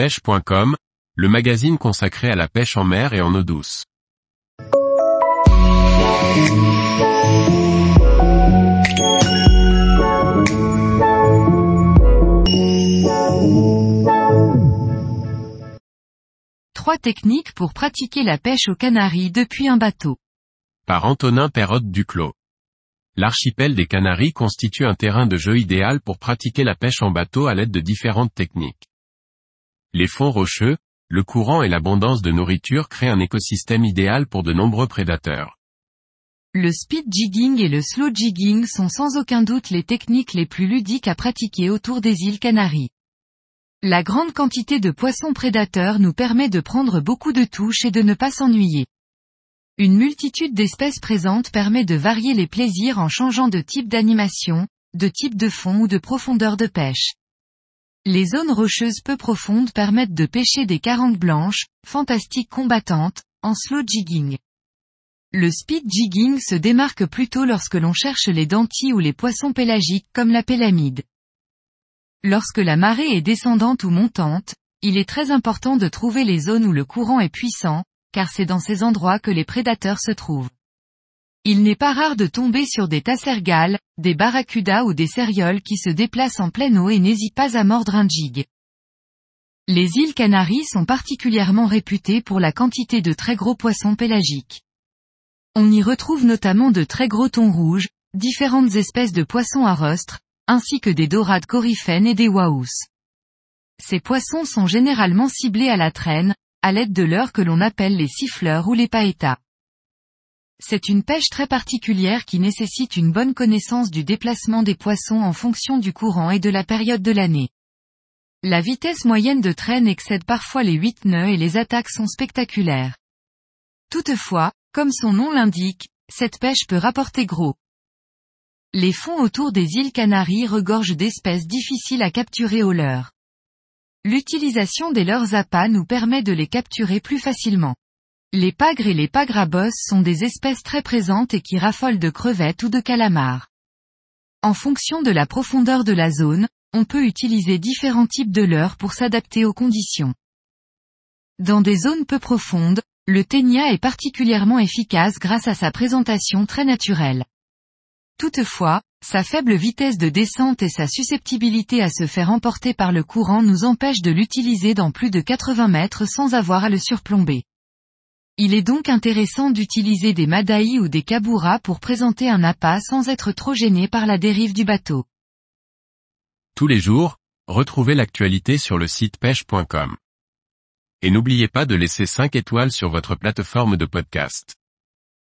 pêche.com, le magazine consacré à la pêche en mer et en eau douce. Trois techniques pour pratiquer la pêche aux Canaries depuis un bateau. Par Antonin Perrotte Duclos. L'archipel des Canaries constitue un terrain de jeu idéal pour pratiquer la pêche en bateau à l'aide de différentes techniques. Les fonds rocheux, le courant et l'abondance de nourriture créent un écosystème idéal pour de nombreux prédateurs. Le speed jigging et le slow jigging sont sans aucun doute les techniques les plus ludiques à pratiquer autour des îles Canaries. La grande quantité de poissons prédateurs nous permet de prendre beaucoup de touches et de ne pas s'ennuyer. Une multitude d'espèces présentes permet de varier les plaisirs en changeant de type d'animation, de type de fond ou de profondeur de pêche. Les zones rocheuses peu profondes permettent de pêcher des carangues blanches, fantastiques combattantes, en slow jigging. Le speed jigging se démarque plutôt lorsque l'on cherche les dentilles ou les poissons pélagiques comme la pélamide. Lorsque la marée est descendante ou montante, il est très important de trouver les zones où le courant est puissant, car c'est dans ces endroits que les prédateurs se trouvent. Il n'est pas rare de tomber sur des tassergales, des barracudas ou des cérioles qui se déplacent en pleine eau et n'hésitent pas à mordre un jig. Les îles Canaries sont particulièrement réputées pour la quantité de très gros poissons pélagiques. On y retrouve notamment de très gros thons rouges, différentes espèces de poissons à rostre, ainsi que des dorades coryphènes et des waous. Ces poissons sont généralement ciblés à la traîne, à l'aide de leurres que l'on appelle les siffleurs ou les paetas. C'est une pêche très particulière qui nécessite une bonne connaissance du déplacement des poissons en fonction du courant et de la période de l'année. La vitesse moyenne de traîne excède parfois les 8 nœuds et les attaques sont spectaculaires. Toutefois, comme son nom l'indique, cette pêche peut rapporter gros. Les fonds autour des îles Canaries regorgent d'espèces difficiles à capturer au leurre. L'utilisation des leurres appâts nous permet de les capturer plus facilement. Les pagres et les pagres à sont des espèces très présentes et qui raffolent de crevettes ou de calamars. En fonction de la profondeur de la zone, on peut utiliser différents types de leurres pour s'adapter aux conditions. Dans des zones peu profondes, le ténia est particulièrement efficace grâce à sa présentation très naturelle. Toutefois, sa faible vitesse de descente et sa susceptibilité à se faire emporter par le courant nous empêchent de l'utiliser dans plus de 80 mètres sans avoir à le surplomber. Il est donc intéressant d'utiliser des madaïs ou des kaburas pour présenter un appât sans être trop gêné par la dérive du bateau. Tous les jours, retrouvez l'actualité sur le site pêche.com. Et n'oubliez pas de laisser 5 étoiles sur votre plateforme de podcast.